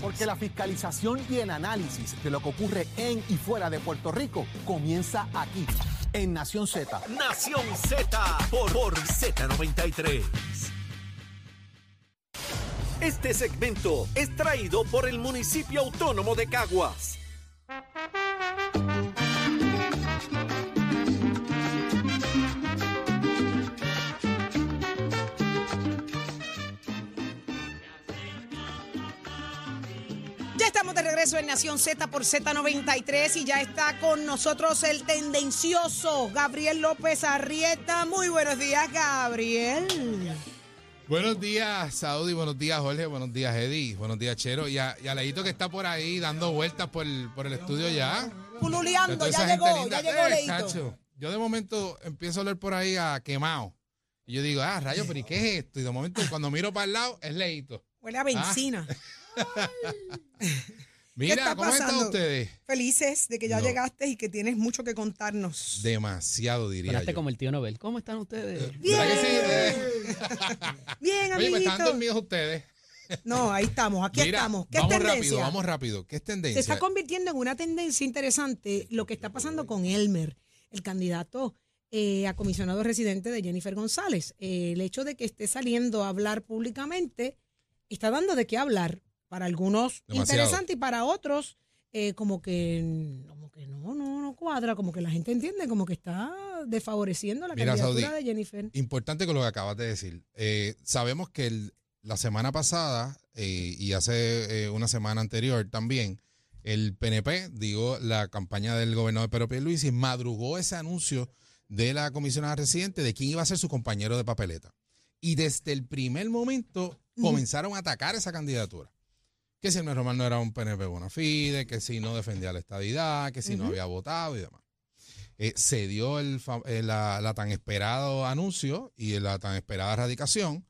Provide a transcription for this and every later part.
Porque la fiscalización y el análisis de lo que ocurre en y fuera de Puerto Rico comienza aquí, en Nación Z. Nación Z por, por Z93. Este segmento es traído por el municipio autónomo de Caguas. Estamos de regreso en Nación Z por Z93 y ya está con nosotros el tendencioso Gabriel López Arrieta. Muy buenos días, Gabriel. Buenos días, Saudi. Buenos días, Jorge. Buenos días, Eddie. Buenos días, Chero. Y a, y a Leito que está por ahí dando vueltas por el, por el estudio ya. Pululeando, ya llegó, linda. ya llegó Eh, Leito. chacho, Yo de momento empiezo a oler por ahí a quemado. Y yo digo, ah, rayo, pero ¿y qué es esto? Y de momento cuando miro para el lado, es Leito. Huele a benzina. Mira, está ¿cómo están ustedes? Felices de que ya No. llegaste y que tienes mucho que contarnos. Demasiado, diría Sonaste yo. como el tío Nobel. ¿Cómo están ustedes? Bien, ¿Verdad que sí? Eh, bien, Oye, me están amiguito. dormidos ustedes. No, ahí estamos, aquí Mira, estamos. ¿Qué vamos es tendencia? rápido, vamos rápido. ¿Qué es Se tendencia? está convirtiendo en una tendencia interesante lo que está pasando con Elmer, el candidato eh, a comisionado residente de Jennifer González. Eh, el hecho de que esté saliendo a hablar públicamente está dando de qué hablar. Para algunos Demasiado. interesante y para otros eh, como que como que no, no, no cuadra, como que la gente entiende, como que está desfavoreciendo la Mira, candidatura Saudi, de Jennifer. Importante con lo que acabas de decir. Eh, sabemos que el- la semana pasada eh, y hace una semana anterior también, el PNP, digo, la campaña del gobernador Pedro Pierluisi, madrugó ese anuncio de la comisionada residente de quién iba a ser su compañero de papeleta. Y desde el primer momento comenzaron a atacar esa candidatura. Que si el Román no era un PNP bona fide, que si no defendía la estadidad, que si no había votado y demás. Eh, se dio el, eh, la, la tan esperado anuncio y la tan esperada radicación.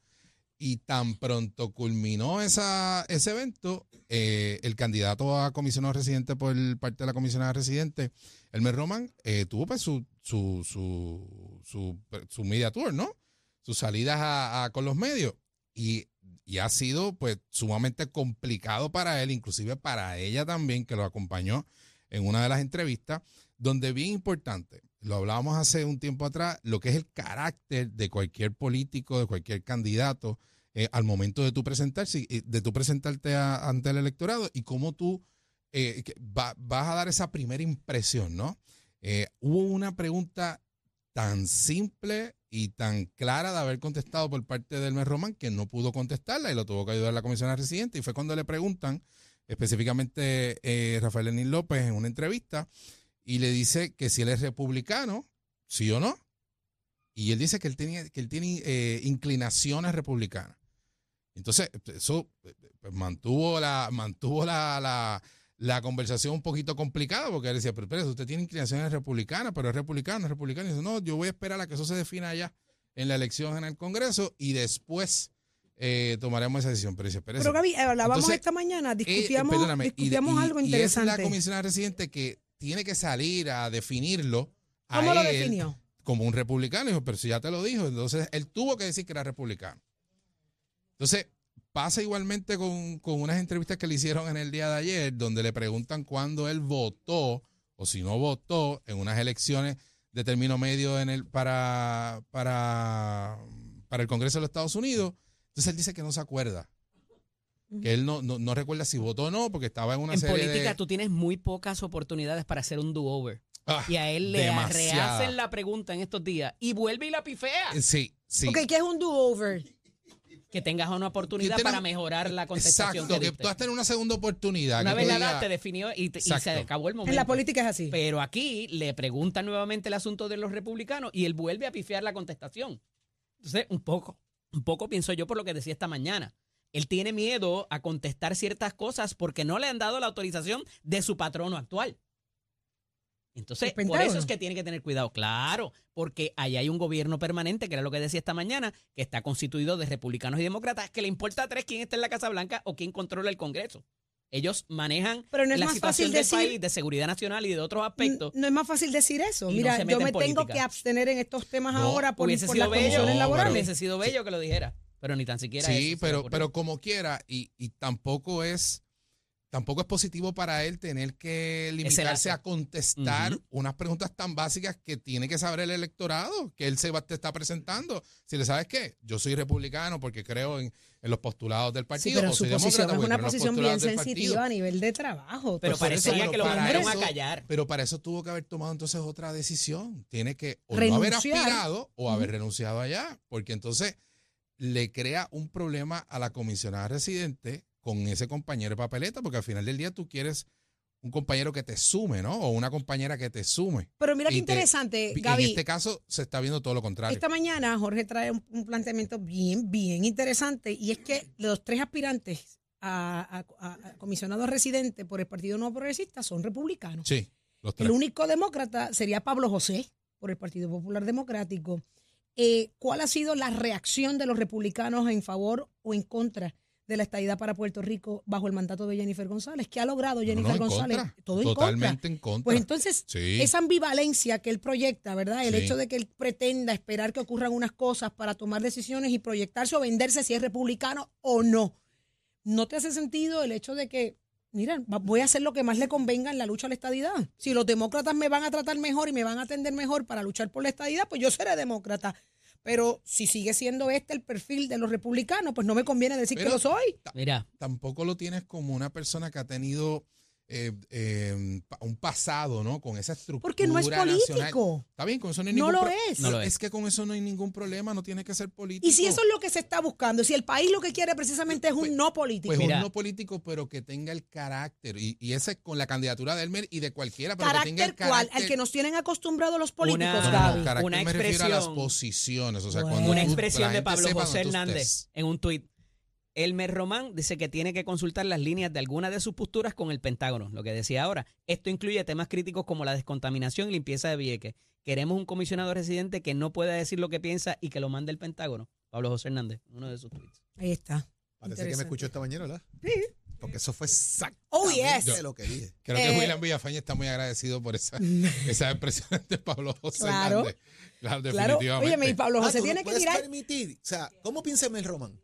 Y tan pronto culminó esa, ese evento, eh, el candidato a comisionado residente por parte de la comisionada residente, Elmer Roman, eh, tuvo pues su, su, su, su, su media tour, ¿no? Sus salidas a- a- con los medios. Y, y ha sido pues sumamente complicado para él, inclusive para ella también, que lo acompañó en una de las entrevistas, donde bien importante, lo hablábamos hace un tiempo atrás, lo que es el carácter de cualquier político, de cualquier candidato, eh, al momento de tú presentarse, eh, de tú presentarte ante el electorado y cómo tú eh, vas a dar esa primera impresión, ¿no? Hubo una pregunta tan simple y tan clara de haber contestado por parte del mes Román que no pudo contestarla y lo tuvo que ayudar la comisionada residente y fue cuando le preguntan específicamente eh, Rafael Lenín López en una entrevista y le dice que si él es republicano, sí o no. Y él dice que él, tenía, que él tiene eh, inclinaciones republicanas. Entonces, eso eh, pues, mantuvo la, mantuvo la, la conversación un poquito complicada, porque él decía, pero espérese, usted tiene inclinaciones republicanas, pero es republicano, es republicano. Y dice, no, yo voy a esperar a que eso se defina allá en la elección en el Congreso y después eh, tomaremos esa decisión. Pero dice, espérese, Pero Gaby, hablábamos Entonces, esta mañana, eh, discutíamos, y discutíamos y- algo y interesante. es la comisionada residente que tiene que salir a definirlo. a ¿Cómo lo él definió? Como un republicano. Dijo, pero si ya te lo dijo. Entonces, él tuvo que decir que era republicano. Entonces, pasa igualmente con, con unas entrevistas que le hicieron en el día de ayer, donde le preguntan cuándo él votó o si no votó en unas elecciones de término medio en el, para, para, para el Congreso de los Estados Unidos. Entonces, él dice que no se acuerda. Que él no, no, no recuerda si votó o no, porque estaba en una En serie política de... tú tienes muy pocas oportunidades para hacer un do-over. Ah, Y a él le demasiada. rehacen la pregunta en estos días y vuelve y la pifea. Sí, sí. Ok, ¿qué es un do-over? Que tengas una oportunidad para mejorar la contestación Exacto, que tú vas a tener una segunda oportunidad. Una vez la edad te definió y, y se acabó el momento. En la política es así. Pero aquí le preguntan nuevamente el asunto de los republicanos y él vuelve a pifiar la contestación. Entonces, un poco, un poco pienso yo por lo que decía esta mañana. Él tiene miedo a contestar ciertas cosas porque no le han dado la autorización de su patrono actual. Entonces, El por eso es que tiene que tener cuidado, claro, porque ahí hay un gobierno permanente, que era lo que decía esta mañana, que está constituido de republicanos y demócratas, que le importa a tres quién está en la Casa Blanca o quién controla el Congreso. Ellos manejan Pero no es la más situación fácil del decir- país, de seguridad nacional y de otros aspectos. No es más fácil decir eso. No Mira, se yo me en tengo que abstener en estos temas No, ahora por, hubiese por sido las bello, condiciones No, laborales. hubiese sido bello que lo dijera, pero ni tan siquiera eso Sí, le pero, pero como quiera, y, y tampoco es tampoco es positivo para él tener que limitarse a contestar unas preguntas tan básicas que tiene que saber el electorado, que él se va, te está presentando. Si le sabes qué, yo soy republicano porque creo en, en los postulados del Sí, partido. pero o su soy posición demócrata es porque una posición bien sensitiva a nivel de trabajo. Pero parecería eso, que lo para mandaron a eso- callar. Pero para eso tuvo que haber tomado entonces otra decisión. Tiene que o no haber aspirado o haber renunciado allá, porque entonces le crea un problema a la comisionada residente con ese compañero de papeleta, porque al final del día tú quieres un compañero que te sume, ¿no? O una compañera que te sume. Pero mira qué Y te- interesante, En Gaby. este caso se está viendo todo lo contrario. Esta mañana Jorge trae un, un planteamiento bien, bien interesante y es que los tres aspirantes a, a- a- a comisionado residente por el Partido No Progresista son republicanos. Sí, los tres. El único demócrata sería Pablo José por el Partido Popular Democrático. Eh, ¿Cuál ha sido la reacción de los republicanos en favor o en contra de la estadidad para Puerto Rico bajo el mandato de Jennifer González? ¿Qué ha logrado Jennifer no, González? contra. Todo en contra. Totalmente en contra. Pues entonces, Sí. esa ambivalencia que él proyecta, ¿verdad? El Sí. hecho de que él pretenda esperar que ocurran unas cosas para tomar decisiones y proyectarse o venderse si es republicano o no. ¿No te hace sentido el hecho de que, mira, voy a hacer lo que más le convenga en la lucha a la estadidad? Si los demócratas me van a tratar mejor y me van a atender mejor para luchar por la estadidad, pues yo seré demócrata. Pero si sigue siendo este el perfil de los republicanos, pues no me conviene decir Pero- que lo soy. Mira, tampoco lo tienes como una persona que ha tenido eh, eh, pa- un pasado, ¿no? Con esa estructura Porque no es nacional. político. Está bien, con eso no hay No ningún lo es. No lo es. Es que con eso no hay ningún problema, no tiene que ser político. Y si eso es lo que se está buscando, si el país lo que quiere precisamente es un no político. Pues Mira. un no político, pero que tenga el carácter. Y, y ese con la candidatura de Elmer y de cualquiera, pero que tenga ¿Carácter el cuál? carácter. Al que nos tienen acostumbrados los políticos, Una- No, no, Gaby. no, carácter Una me refiero a las expresión- posiciones. O sea, Bueno. cuando una expresión de Pablo José Hernández en un tuit. Elmer Román dice que tiene que consultar las líneas de algunas de sus posturas con el Pentágono, lo que decía ahora. Esto incluye temas críticos como la descontaminación y limpieza de Vieques. Queremos un comisionado residente que no pueda decir lo que piensa y que lo mande el Pentágono. Pablo José Hernández, uno de sus tweets. Ahí está. Parece que me escuchó esta mañana, ¿verdad? Sí. Porque eso fue exactamente Oh, yes. lo que dije. Creo que Eh, William Villafañe está muy agradecido por esa, esas expresiones de Pablo José Claro. Hernández. Claro, Claro. definitivamente. Oye, mi Pablo Ah, José no tiene que tirar. permitir. O sea, ¿cómo piensa Mel Román?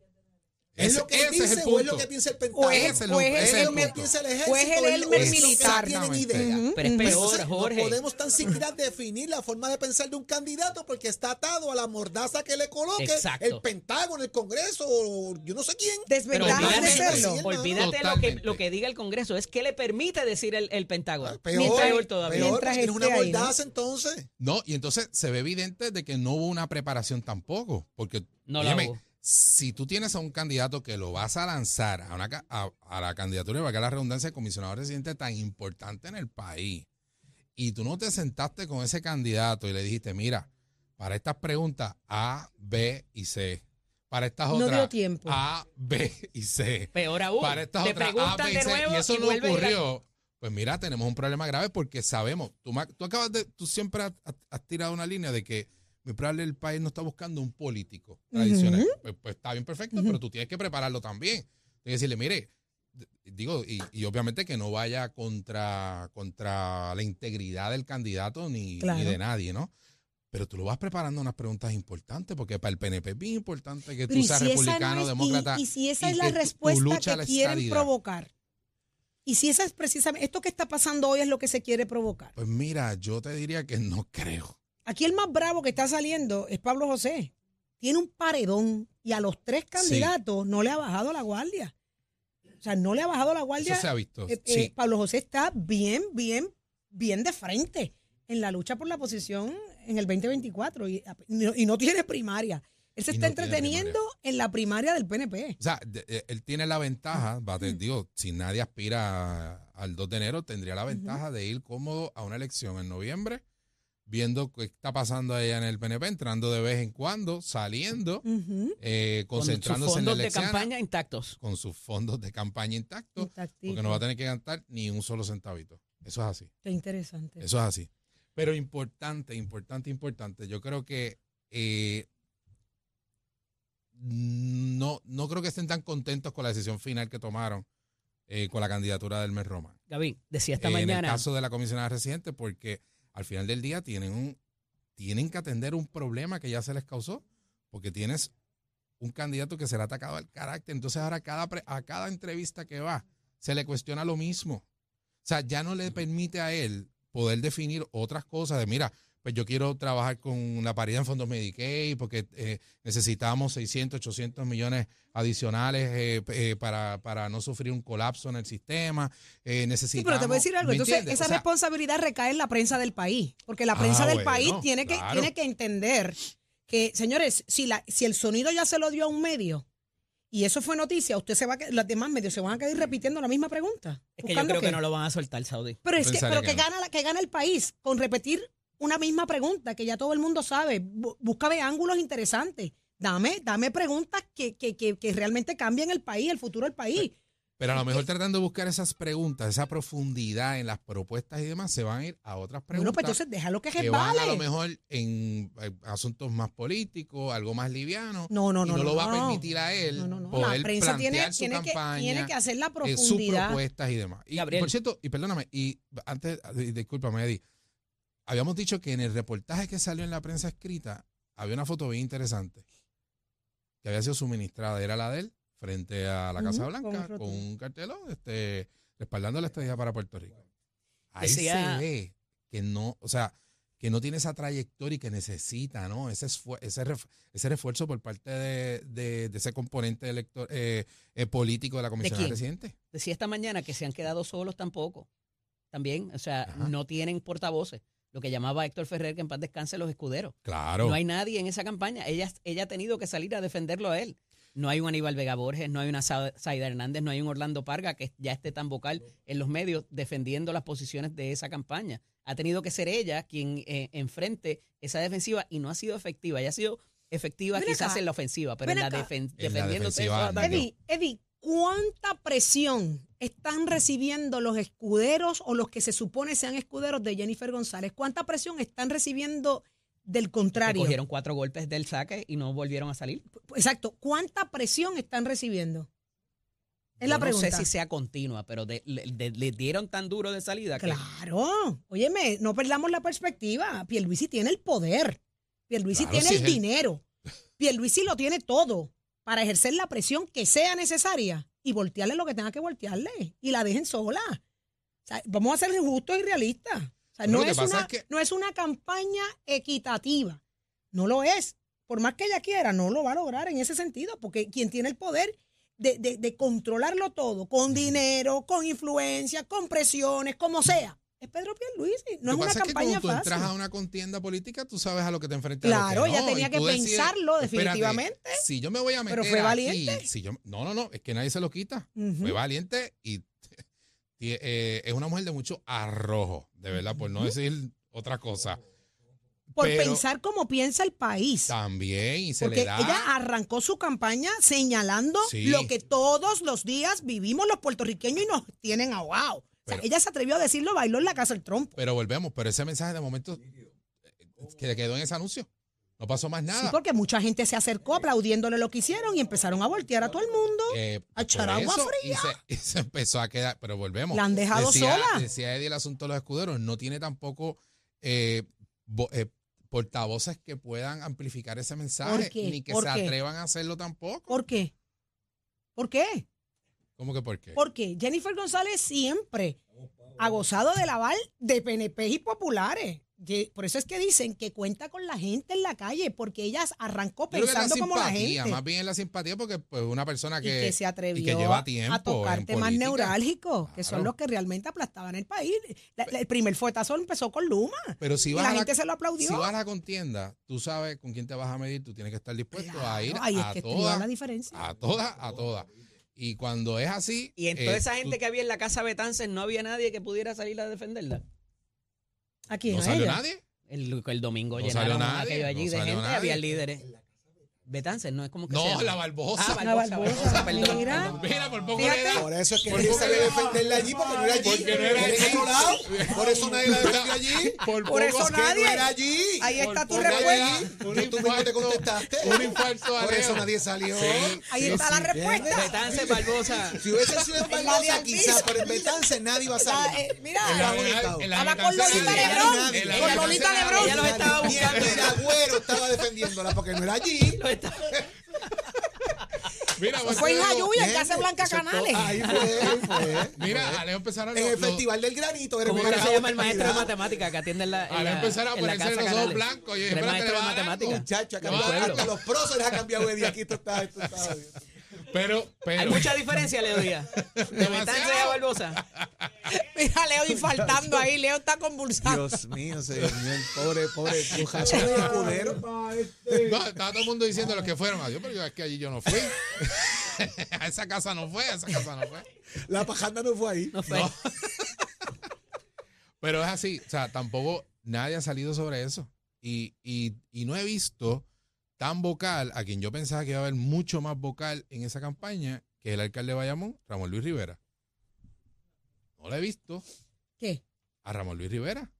¿Es Ese- lo que ese dice es el o es lo que piensa el O Pentágono? es, o lo- es ese ¿Es es el el piensa el o es ejército? el o es Elmer o militar. tienen Exactamente. idea? Pero es peor, Entonces, Jorge. No podemos tan siquiera definir la forma de pensar de un candidato porque está atado a la mordaza que le coloque Exacto. el Pentágono, el Congreso, o yo no sé quién. Pero Desventajas de olvídate, serlo. Olvídate lo que, lo que diga el Congreso, es que le permite decir el, el Pentágono. Peor, Mientras- peor, todavía. peor, Mientras porque tiene una ahí, ¿no? mordaza entonces. No, y entonces se ve evidente de que no hubo una preparación tampoco. Porque, No la hubo. Si tú tienes a un candidato que lo vas a lanzar a, una, a, a la candidatura, valga la redundancia, de comisionado residente tan importante en el país, y tú no te sentaste con ese candidato y le dijiste, mira, para estas preguntas A, B y C, para estas No otras dio tiempo. A, B y C, Peor aún, para estas te otras A, B y C, y eso y no a a- ocurrió. Pues mira, tenemos un problema grave porque sabemos, tú, tú acabas de, tú siempre has, tirado una línea de que probable el país no está buscando un político tradicional. pues, pues está bien perfecto, pero tú tienes que prepararlo también. Tienes que decirle, mire, digo, y, y obviamente que no vaya contra, contra la integridad del candidato ni, Claro. ni de nadie, ¿no? Pero tú lo vas preparando unas preguntas importantes, porque para el PNP es bien importante que Pero tú ¿y seas si no republicano, es- y- demócrata. y, si esa y es la respuesta que la quieren estadidad. provocar. Y si esa es precisamente, esto que está pasando hoy es lo que se quiere provocar. Pues mira, yo te diría que no creo. Aquí el más bravo que está saliendo es Pablo José. Tiene un paredón y a los tres candidatos no le ha bajado la guardia. O sea, no le ha bajado la guardia. Eso se ha visto. Eh, eh. Pablo José está bien, bien, bien de frente en la lucha por la posición en el 2024 y, y no tiene primaria. Él se Y está no entreteniendo en la primaria del PNP. O sea, de- eh, él tiene la ventaja, va, te digo, si nadie aspira al 2 de enero, tendría la ventaja de ir cómodo a una elección en noviembre, viendo qué está pasando allá en el PNP, entrando de vez en cuando, saliendo, eh, con sus concentrándose en la fondos de elección, campaña intactos. con sus fondos de campaña intactos, porque no va a tener que gastar ni un solo centavito. Eso es así. Qué interesante. Eso es así. Pero importante, importante, importante. Yo creo que eh, no, no creo que estén tan contentos con la decisión final que tomaron eh, con la candidatura del Mes Roma. Gaby, decía esta en el mañana. caso de la comisionada residente, porque al final del día tienen un, tienen que atender un problema que ya se les causó, porque tienes un candidato que será atacado al carácter. Entonces ahora cada pre- a cada entrevista que va, se le cuestiona lo mismo. O sea, ya no le permite a él poder definir otras cosas de, mira, pues yo quiero trabajar con la paridad en fondos Medicaid porque eh, necesitamos 600, 800 millones adicionales eh, eh, para, para no sufrir un colapso en el sistema. Eh, Sí, necesitamos, pero te voy a decir algo. ¿me Entonces, esa O sea, responsabilidad recae en la prensa del país. Porque la prensa Ah, del bueno, país tiene que, tiene que entender que, señores, si, la, si el sonido ya se lo dio a un medio y eso fue noticia, usted se va a, que- los demás medios se van a quedar repitiendo la misma pregunta. Es que yo creo qué. que no lo van a soltar, Saudi. Pero es que, pero que, que no. gana, la- que gana el país con repetir una misma pregunta que ya todo el mundo sabe. Búscame ángulos interesantes. Dame, dame preguntas que, que, que, que realmente cambien el país, el futuro del país. Pero a lo mejor tratando de buscar esas preguntas, esa profundidad en las propuestas y demás, se van a ir a otras Bueno, preguntas. pues entonces déjalo que que van resbale. a lo mejor en eh, asuntos más políticos, algo más liviano. No, no, y no, no, lo no, va a no. permitir a él No, no, no. poder La prensa tiene, su tiene, que, tiene que hacer la eh, sus profundidad. propuestas y demás. Y Gabriel. por cierto, y perdóname, y antes, di- discúlpame, Eddie, habíamos dicho que en el reportaje que salió en la prensa escrita había una foto bien interesante que había sido suministrada, era la de él, frente a la Casa Blanca, con un cartelón, este, respaldando la estrategia para Puerto Rico. Ahí se ve que no, o sea, que no tiene esa trayectoria y que necesita, ¿no? Ese, ese, ref- ese refuerzo por parte de, de- de ese componente elector, eh, eh, político de la Comisión? Residente. Decía esta mañana que se han quedado solos tampoco. También, o sea, Ajá. no tienen portavoces. Lo que llamaba Héctor Ferrer, que en paz descanse los escuderos. Claro. No hay nadie en esa campaña. Ella, ella ha tenido que salir a defenderlo a él. No hay un Aníbal Vega Borges, no hay una Sa- Saida Hernández, no hay un Orlando Parga que ya esté tan vocal en los medios defendiendo las posiciones de esa campaña. Ha tenido que ser ella quien eh, enfrente esa defensiva y no ha sido efectiva. Ella ha sido efectiva Ven quizás acá, en la ofensiva, pero en la, defen- En la defensiva. Eddie, Eddie, ¿cuánta presión están recibiendo los escuderos o los que se supone sean escuderos de Jennifer González? ¿Cuánta presión están recibiendo del contrario? cogieron cuatro golpes del saque y no volvieron a salir. Exacto. ¿Cuánta presión están recibiendo? Es la pregunta. No sé si sea continua, pero de- le, de- le dieron tan duro de salida que Claro. Óyeme, no perdamos la perspectiva. Pierluisi tiene el poder. Pierluisi Claro, tiene si el es el- dinero. Pierluisi lo tiene todo para ejercer la presión que sea necesaria y voltearle lo que tenga que voltearle y la dejen sola. O sea, vamos a ser justos y realistas. O sea, Pero no es, una, es que- no es una campaña equitativa. No lo es. Por más que ella quiera, no lo va a lograr en ese sentido, porque quien tiene el poder de, de- de controlarlo todo, con dinero, con influencia, con presiones, como sea, es Pedro Pierluisi. No Lo es una pasa es que campaña cuando tú fácil. entras a una contienda política, tú sabes a lo que te enfrentas. Claro, no, tenía que decides, pensarlo espérate, definitivamente. Si yo me voy a meter Pero fue aquí, valiente. si yo, no, no, no, es que nadie se lo quita. Fue valiente y eh, es una mujer de mucho arrojo, de verdad, por no decir otra cosa. Por pero- pensar como piensa el país. También, y se Porque le da. ella arrancó su campaña señalando Sí. lo que todos los días vivimos los puertorriqueños y nos tienen ahogados. O sea, Pero- ella se atrevió a decirlo, bailó en la casa el trompo. Pero volvemos, pero ese mensaje de momento eh, que le quedó en ese anuncio. No pasó más Sí, nada. porque mucha gente se acercó aplaudiéndole lo que hicieron y empezaron a voltear a todo el mundo. Eh, a echar agua fría. Y se, y se empezó a quedar, pero volvemos. La han dejado decía, sola. Decía Eddie el asunto de los escuderos, no tiene tampoco eh, vo- eh, portavoces que puedan amplificar ese mensaje, ni que ¿Por se qué? atrevan a hacerlo tampoco. ¿Por qué? ¿Por qué? ¿Cómo que por qué? Porque Jennifer González siempre ha gozado del aval de PNP y populares. Por eso es que dicen que cuenta con la gente en la calle, porque ella arrancó que es la pensando como la gente. más bien es la simpatía porque pues una persona y que, que se atrevió y que lleva tiempo a tocar temas neurálgicos, que son Claro. los que realmente aplastaban el país. La- la- el primer fuetazo empezó con Luma. Pero si y la a gente se lo aplaudió. Si vas a la contienda, tú sabes con quién te vas a medir, tú tienes que estar dispuesto a ir Claro, ahí es a que todas, la diferencia. a todas, a todas. Y cuando es así, Y en toda eh, esa tú- gente que había en la casa Betances no había nadie que pudiera salir a defenderla. ¿A quién? no ¿A salió ella? nadie. El, el domingo No llenaron salió nadie, aquello allí no de gente, nadie. había líderes. Betances, no es como que se No, llama? la Barbosa. Ah, La Barbosa, Barbosa, perdón, mira. Mira, por poco Fíjate. le da. Por eso es que Por nadie le da. defenderla allí porque no era allí. Porque no era allí. otro lado. Por eso nadie la defendió allí. Por, Por eso poco- Que no nadie. era allí. Ahí por está tu Nadie respuesta. allí. Tú mismo te contestaste. Un infarto a Por eso nadie salió. Sí, Ahí sí, está la sí. respuesta. Betances, Barbosa. Si hubiese sido en la Barbosa, quizás, pero en Betance nadie iba a La- salir. eh, mira, la- la Estaba con Betances Lolita nadie. Lebrón. La Con Betances Lolita nadie. Lebrón. Ella los estaba buscando. el Agüero estaba defendiéndola porque no era allí. Está- Mira, Eso pues, fue en digo, Jayuya, en Casa Blanca Canales. Ahí fue, ahí fue. Mira, Alejo empezaron En el Festival del Granito. ¿Cómo que se llama el maestro de matemáticas que atiende en la, en Ahora la- empezar a la ponerse casa los ojos blancos. Espérate, maestro de matemáticas. Muchacho, hasta los próceres ha cambiado de día. Aquí tú estás, tú estás. Pero, pero. Hay mucha diferencia, Leo Díaz. De. Betances a Barbosa. Mira, Leo infaltando ahí. Leo está convulsando. Dios mío, señor. Pobre, pobre Brujazo de escudero. No, estaba todo el mundo diciendo los que fueron. Adiós, pero yo es que allí yo no fui. a esa casa no fue, a esa casa no fue. La pajanda no fue ahí. No fue. No. Pero es así, o sea, tampoco nadie ha salido sobre eso. Y, y, y no he visto tan vocal a quien yo pensaba que iba a haber mucho más vocal en esa campaña que el alcalde de Bayamón, Ramón Luis Rivera. No lo he visto ¿Qué? a Ramón Luis Rivera.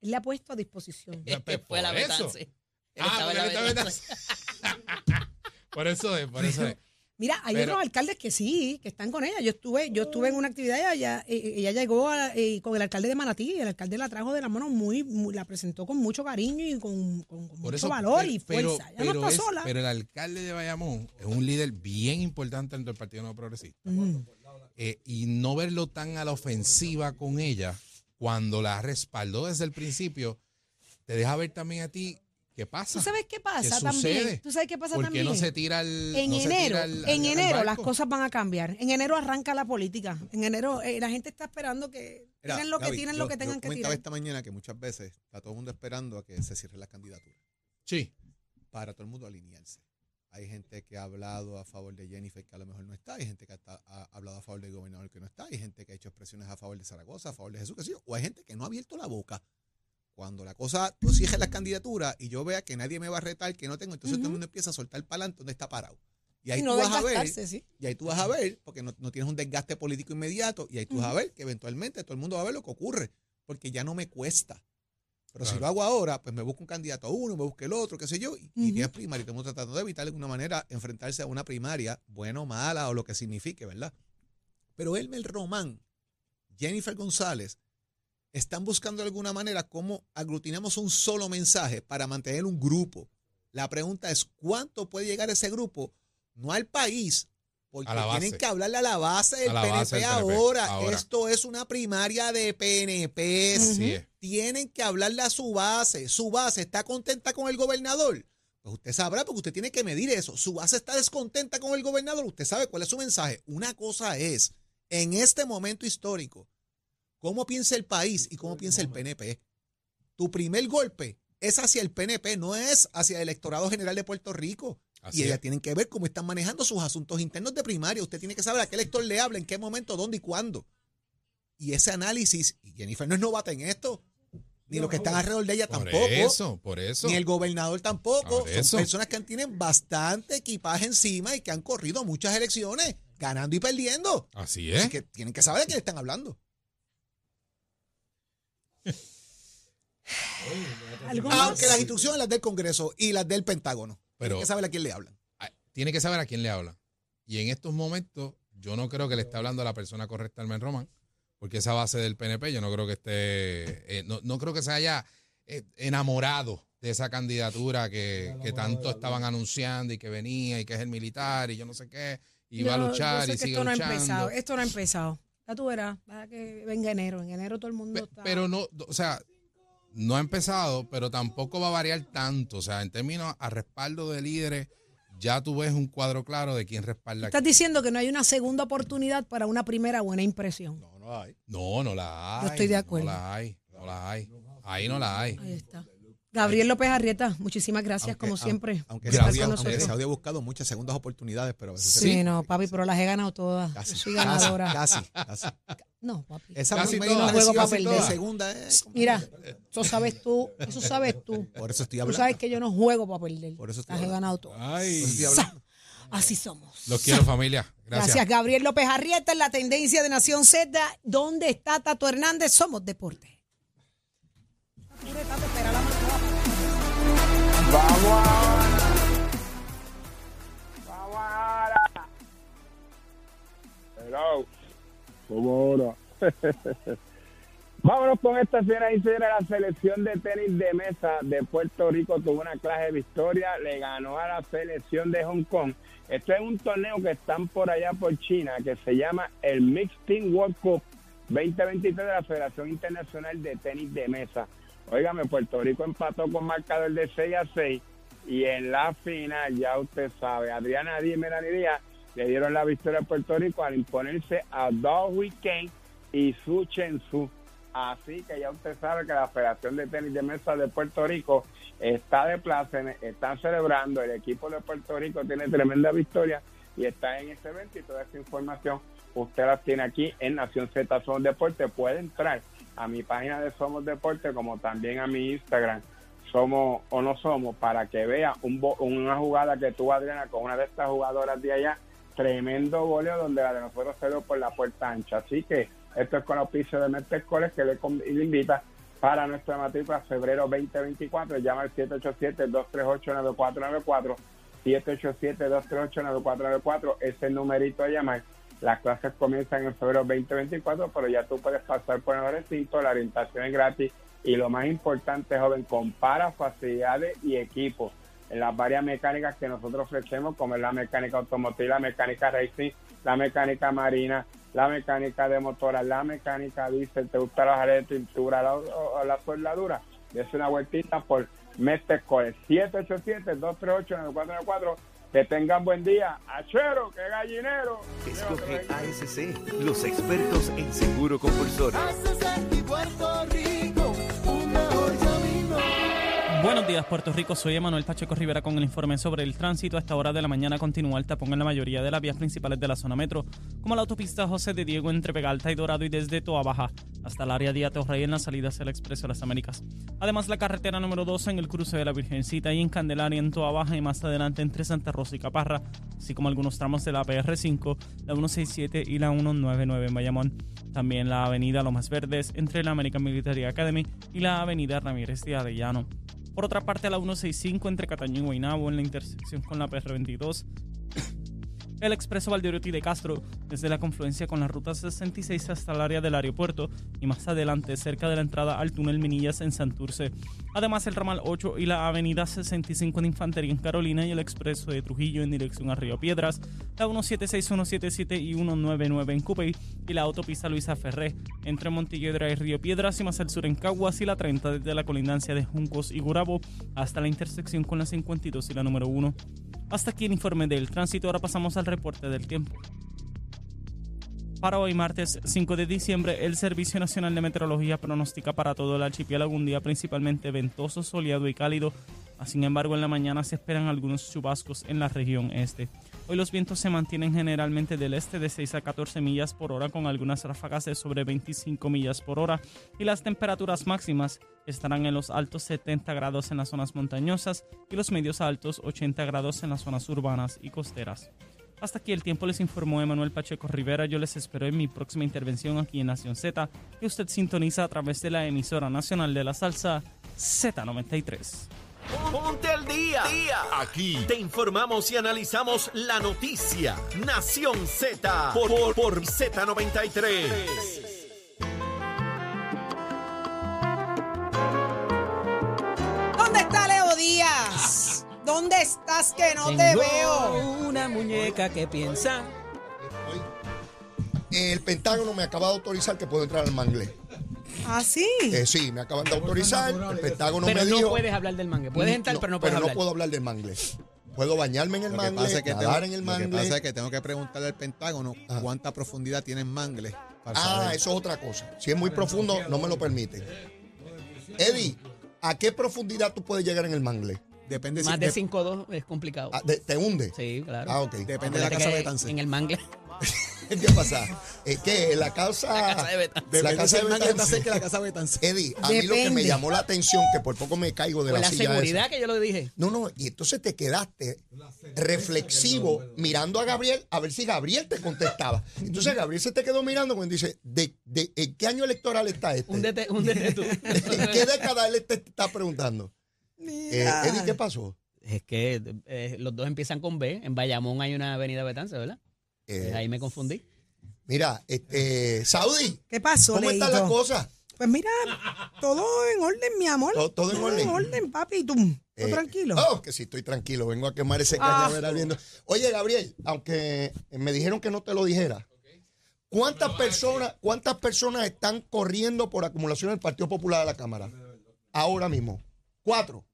Él le ha puesto a disposición. Pues, fue la por eso. Ah, la. Por eso es, por eso es. Mira, hay Pero- otros alcaldes que sí, que están con ella. Yo estuve, yo estuve en una actividad y ella, eh, ella llegó a- eh, con el alcalde de Manatí y el alcalde la trajo de la mano muy, muy- la presentó con mucho cariño y con, con- con Por mucho eso, valor pero- y pero- fuerza. Ella pero no está es- sola. Pero el alcalde de Bayamón es un líder bien importante dentro del Partido No Progresista. Mm. Eh, y no verlo tan a la ofensiva con ella, cuando la respaldó desde el principio, te deja ver también a ti qué pasa. ¿Tú sabes qué pasa ¿Qué también? sucede? ¿Tú sabes qué pasa ¿Por qué también? no se tira el en no enero, tira al- en al- al enero las cosas van a cambiar. En enero arranca la política. En enero eh, la gente está esperando que Mira, tienen lo que Gaby, tienen yo- lo que tengan yo que comentaba tirar. esta mañana que muchas veces está todo el mundo esperando a que se cierre la candidatura Sí, para todo el mundo alinearse. Hay gente que ha hablado a favor de Jennifer que a lo mejor no está, hay gente que ha, ha hablado a favor del gobernador que no está, hay gente que ha hecho expresiones a favor de Zaragoza, a favor de Jesús, que sí, o hay gente que no ha abierto la boca. Cuando la cosa, tú cierres la candidatura y yo vea que nadie me va a retar, que no tengo, entonces todo el mundo empieza a soltar para adelante donde está parado. Y ahí Y no tú vas a ver sí. y ahí tú vas a ver, porque no, no tienes un desgaste político inmediato, y ahí tú vas a ver que eventualmente todo el mundo va a ver lo que ocurre, porque ya no me cuesta. Pero si lo hago ahora, pues me busco un candidato a uno, me busco el otro, qué sé yo, y, y Ujú. es primaria. Estamos tratando de evitar de alguna manera enfrentarse a una primaria, buena o mala, o lo que signifique, ¿verdad? Pero Elmer Román, Jennifer González, están buscando de alguna manera cómo aglutinamos un solo mensaje para mantener un grupo. La pregunta es, ¿cuánto puede llegar ese grupo? No al país, porque tienen que hablarle a la base del la PNP, base del PNP, ahora. Esto es una primaria de PNP. Tienen que hablarle a su base. Su base está contenta con el gobernador. Pues usted sabrá, porque usted tiene que medir eso. Su base está descontenta con el gobernador. Usted sabe cuál es su mensaje. Una cosa es, en este momento histórico, cómo piensa el país y cómo piensa el PNP. Tu primer golpe es hacia el PNP, no es hacia el electorado general de Puerto Rico. Así y ellas es. tienen que ver cómo están manejando sus asuntos internos de primaria. Usted tiene que saber a qué elector le habla, en qué momento, dónde y cuándo. Y ese análisis, y Jennifer no es novata en esto, ni los que están alrededor de ella Por tampoco, eso, por eso. ni el gobernador tampoco. Por Son eso. personas que tienen bastante equipaje encima y que han corrido muchas elecciones, ganando y perdiendo. Así Así es. que tienen que saber de quién están hablando. ¿Algo más? Aunque las instrucciones las del Congreso y las del Pentágono. Pero- Tienen que saber a quién le hablan. Tiene que saber a quién le habla. Y en estos momentos, yo no creo que le esté hablando a la persona correcta al Men Román, porque esa base del PNP, yo no creo que esté, eh, no, no creo que se haya eh, enamorado de esa candidatura que, que tanto estaban anunciando y que venía y que es el militar y yo no sé qué, y va a Yo- yo luchar sé y que sigue esto no ha empezado. Esto no ha empezado. Ya tú verás. Para que venga enero. En enero todo el mundo Pe- está. Pero no, o sea, no ha empezado, pero tampoco va a variar tanto. O sea, en términos a respaldo de líderes, ya tú ves un cuadro claro de quién respalda Estás quién. diciendo que no hay una segunda oportunidad para una primera buena impresión. No, no hay. No, no la hay. Yo estoy de acuerdo. No la hay, no la hay. Ahí no la hay. Ahí está. Gabriel López Arrieta, muchísimas gracias, Aunque- como siempre. Aunque, se había, con aunque nosotros. se había buscado muchas segundas oportunidades, pero a veces se Sí, no, papi, pero las he ganado todas. Casi, soy casi, ganadora. Casi, casi. No, papi. Esa Casi impresión No juego pa' de perder. segunda es. Mira, eso sabes tú, eso sabes tú. Por eso estoy Tú hablando. sabes que yo no juego para perder. Por eso estoy Las he ganado todas. Ay. Así somos. Los quiero, familia. Gracias. Gracias. Gabriel López Arrieta en la tendencia de Nación Z. ¿Dónde está Tato Hernández? Somos deporte. Vamos ahora. Vamos. Hello. Ahora. Vámonos con esta señora y señores. La selección de tenis de mesa de Puerto Rico tuvo una clase de victoria. Le ganó a la selección de Hong Kong. Esto es un torneo que están por allá por China que se llama el Mixed Team World Cup 2023 de la Federación Internacional de Tenis de Mesa. Óigame, Puerto Rico empató con marcador de 6 a 6 y en la final, ya usted sabe, Adriana Díaz y Melanie le dieron la victoria a Puerto Rico al imponerse a Dao Weekend y Su Chen Su. Así que ya usted sabe que la Federación de Tenis de Mesa de Puerto Rico está de plácemes, están celebrando, el equipo de Puerto Rico tiene tremenda victoria y está en este evento y toda esta información usted la tiene aquí en Nación Z Somos Deporte. Puede entrar a mi página de Somos Deporte como también a mi Instagram somos o no somos para que vea una jugada que tuvo Adriana con una de estas jugadoras de allá tremendo goleo donde la de nosotros dio por la puerta ancha. Así que esto es con auspicio de Mertes College que le, invita para nuestra matrícula febrero 2024 llama al 787-238-9494 787-238-9494 ese es el numerito a llamar las clases comienzan en febrero 2024 pero ya tú puedes pasar por el recinto la orientación es gratis y lo más importante, joven, compara facilidades y equipos en las varias mecánicas que nosotros ofrecemos, como es la mecánica automotriz, la mecánica racing, la mecánica marina, la mecánica de motoras, la mecánica diésel, te gusta la áreas de pintura la- o, la soldadura, es una vueltita por Mestre Core 787-238-9494. Que tengan buen día. Achero, que gallinero. Escoge ASC, los expertos en seguro compulsorio. Buenos días, Puerto Rico. Soy Emanuel Pacheco Rivera con el informe sobre el tránsito. A esta hora de la mañana continúa el tapón en la mayoría de las vías principales de la zona metro, como la autopista José de Diego entre Pegalta y Dorado y desde Toa Baja hasta el área de Atorrey en la salida hacia el Expreso de las Américas. Además, la carretera número 12 en el cruce de la Virgencita y en Candelaria en Toa Baja y más adelante entre Santa Rosa y Caparra, así como algunos tramos de la PR5, la 167 y la 199 en Bayamón. También la avenida Lomas Verdes entre la American Military Academy y la avenida Ramírez de Arellano. Por otra parte, la 165 entre Cataño y Guaynabo en la intersección con la PR22. El expreso Valdeoriotti de Castro, desde la confluencia con la ruta 66 hasta el área del aeropuerto y más adelante cerca de la entrada al túnel Minillas en Santurce. Además, el ramal 8 y la avenida 65 de Infantería en Carolina y el expreso de Trujillo en dirección a Río Piedras, la 176, 177 y 199 en Cupey y la autopista Luisa Ferré entre Montelledra y Río Piedras y más al sur en Caguas y la 30 desde la colindancia de Juncos y Gurabo hasta la intersección con la 52 y la número 1. Hasta aquí el informe del tránsito, ahora pasamos al reporte del tiempo. Para hoy, martes 5 de diciembre, el Servicio Nacional de Meteorología pronostica para todo el archipiélago un día principalmente ventoso, soleado y cálido. Sin embargo, en la mañana se esperan algunos chubascos en la región este. Hoy los vientos se mantienen generalmente del este de 6 a 14 millas por hora con algunas ráfagas de sobre 25 millas por hora y las temperaturas máximas estarán en los altos 70 grados en las zonas montañosas y los medios altos 80 grados en las zonas urbanas y costeras. Hasta aquí el tiempo les informó Emanuel Pacheco Rivera. Yo les espero en mi próxima intervención aquí en Nación Z, que usted sintoniza a través de la emisora nacional de la salsa Z93. Ponte al día. Aquí te informamos y analizamos la noticia. Nación Z por, por, por Z93. ¿Dónde está Leo Díaz? ¿Dónde estás que no te veo? una muñeca que piensa. El Pentágono me acaba de autorizar que puedo entrar al manglé. ¿Ah, sí? Eh, sí, me acaban de autorizar. El Pentágono Pero me no dijo. puedes hablar del mangue. Puedes entrar, pero no puedes hablar. puedo hablar del manglé. Puedo bañarme en el Lo que manglé, pasa es que nadar tengo, en el lo que manglé. pasa es que tengo que preguntarle al Pentágono Ah. cuánta profundidad tiene el mangle. para Ah, saber. eso es otra cosa. Si es muy profundo, no me lo permiten. Eddie, ¿a qué profundidad tú puedes llegar en el manglé? Depende si Más de de- 5'2 es complicado. Ah, de- ¿Te hunde? Sí, claro. Ah, ok. Depende de la casa que Betance. En el mangle. ¿Qué pasa? Eh, ¿Qué? ¿La casa? La casa de Betance. La casa de el mangle está Betance. cerca de la casa Betance. Eddie, a mí lo que me llamó la atención, que por poco me caigo de la, la silla esa. seguridad que yo lo dije. No, no, y entonces te quedaste reflexivo mirando a Gabriel a ver si Gabriel te contestaba. Entonces Gabriel se te quedó mirando cuando dice, ¿de, de, en qué año electoral está este? Húndete, húndete tú. ¿En qué década él te está preguntando? Eh, Eddie, ¿qué pasó? Es que eh, los dos empiezan con B. En Bayamón hay una avenida Betance, ¿verdad? Eh, Ahí me confundí. Mira, este, Saudi, ¿Qué pasó, ¿cómo está Leito? la cosa? Pues mira, todo en orden, mi amor. Todo- todo en orden. en orden, papi. ¿Tú? ¿Tú Eh, tranquilo? Oh, que sí, estoy tranquilo. Vengo a quemar ese Ah. cañaveral viendo. Oye, Gabriel, aunque me dijeron que no te lo dijera, ¿cuántas personas, cuántas personas están corriendo por acumulación del Partido Popular a la Cámara? Ahora mismo. Cuatro.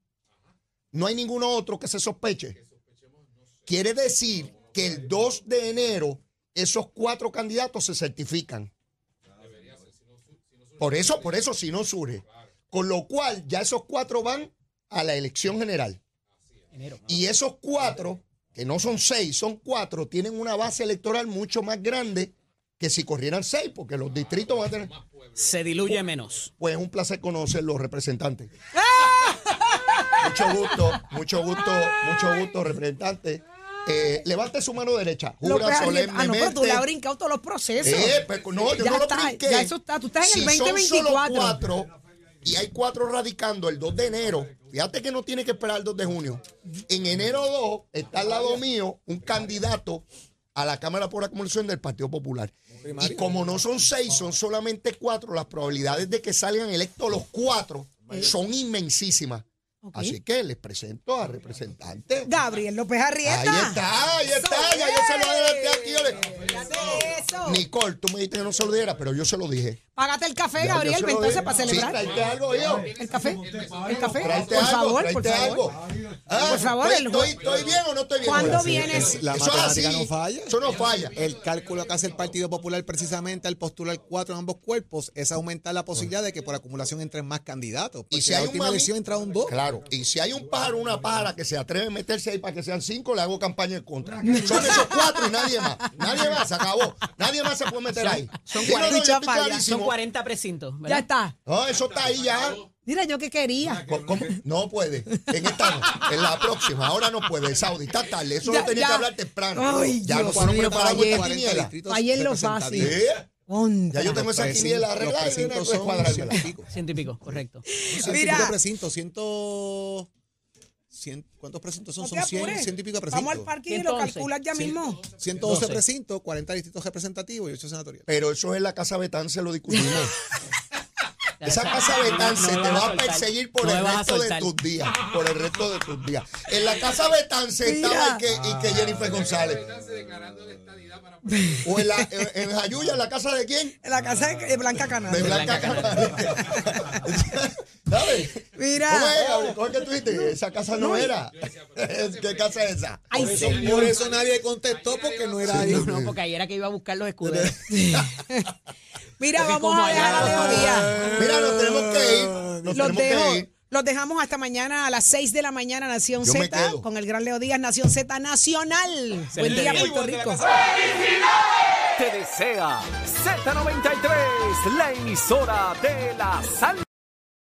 No hay ninguno otro que se sospeche. Quiere decir que el 2 de enero esos cuatro candidatos se certifican. Por eso, por eso, si no surge. Con lo cual, ya esos cuatro van a la elección general. Y esos cuatro, que no son seis, son cuatro, tienen una base electoral mucho más grande que si corrieran seis, porque los distritos van a tener. Se diluye menos. Pues es un placer conocer los representantes. mucho gusto, mucho gusto, mucho gusto, representante. Eh, levante su mano derecha. Jura Arrieta. Ah, no, pero tú le has solemnemente. brincado todos los procesos. Eh, pues, no, yo Ya no lo está, brinqué. ya eso está, tú estás en el Si son 2024. solo cuatro y hay cuatro radicando el 2 de enero, fíjate que no tiene que esperar el 2 de junio. En enero 2 está al lado mío un candidato a la Cámara por Acumulación del Partido Popular. Y como no son seis, son solamente cuatro, las probabilidades de que salgan electos los cuatro son inmensísimas. Ok. Así que les presento al representante. Gabriel López Arrieta. Ahí está, ahí está, ya yo se lo adelanté aquí. yo le- eso. Nicole, tú me dijiste que no se lo diera, pero yo se lo dije. Págate el café, Ya, yo Gabriel, se lo entonces dije. para Sí, celebrar. tráete algo, hijo. ¿El café? ¿El café? Tráete por algo, favor, por tráete favor. algo. Ah, Por favor, ¿estoy, el- estoy, estoy bien o no estoy bien? ¿Cuándo Ahora sí, vienes? es- La eso es matemática así. no falla. Eso no falla. El cálculo que hace el Partido Popular precisamente al postular cuatro en ambos cuerpos es aumentar la posibilidad de que por acumulación entren más candidatos. Porque Y si la hay un última mami- elección entraron dos. Claro, y si hay un pájaro, una pájara que se atreve a meterse ahí para que sean cinco, le hago campaña en contra. Son esos cuatro y nadie más. Nadie más, se acabó. Nadie más se puede meter ahí. Son Sí, no, no, yo 40, estoy clarísimo. son 40 precintos. Ya ¿verdad? está. No, eso está ahí ya. Mira, yo que quería. Co- ¿cómo? No puede. En esta no. En la próxima. Ahora no puede. Saudi, está tarde. Eso Ya, lo tenía ya. que hablar temprano. Ay, ya Dios preparamos fallé. esta 40 quiniela. distritos Fallé en lo fácil. Contra. Ya yo tengo esa Precinto- quiniela arreglada. ciento y pico. Correcto. Ciento y Mira. pico precintos, ciento... cien- ¿Cuántos precintos son? No Son 100, apures. ciento y pico de Vamos al precintos. parque y lo 111. calculas ya mismo. 112 12. precintos, 40 distritos representativos y 8 senatoriales. Pero eso es en la casa Betán, se lo discutimos. Esa No, casa Betán no me te va a soltar. perseguir por No el a resto de tus días. Por el resto de tus días. En la casa Betán se Mira. estaba y que, y que Jennifer González. O en, la, en, en Jayuya, ¿en la casa de quién? En la casa de Blanca Canal. De Blanca Canales. ¿Sabes? Mira. ¿Cómo es, Gabriel? ¿Cómo es que tú dijiste? Esa casa no, era. ¿Qué casa es esa? Ay, Por eso nadie contestó porque no era ahí. No, no, porque ayer era que iba a buscar los escuderos. Mira, Porque vamos a dejar a allá- Leo Díaz. Mira, nos tenemos que ir. Nos Los, tenemos dejo- que ir. los dejamos hasta mañana a las 6 de la mañana, Nación Yo Z, con el gran Leo Díaz, Nación Z Nacional. Buen día. Puerto Rico. Te desea Z93, la emisora de la salsa.